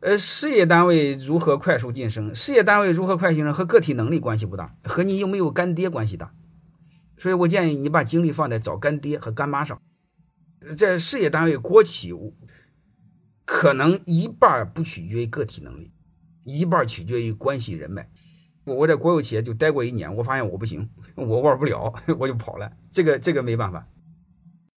呃事业单位如何快速晋升？事业单位如何快速晋升和个体能力关系不大和你有没有干爹关系大。所以我建议你把精力放在找干爹和干妈上。在事业单位国企可能一半不取决于个体能力一半取决于关系人脉。我我在国有企业就待过一年我发现我不行我玩不了 我就跑了这个这个没办法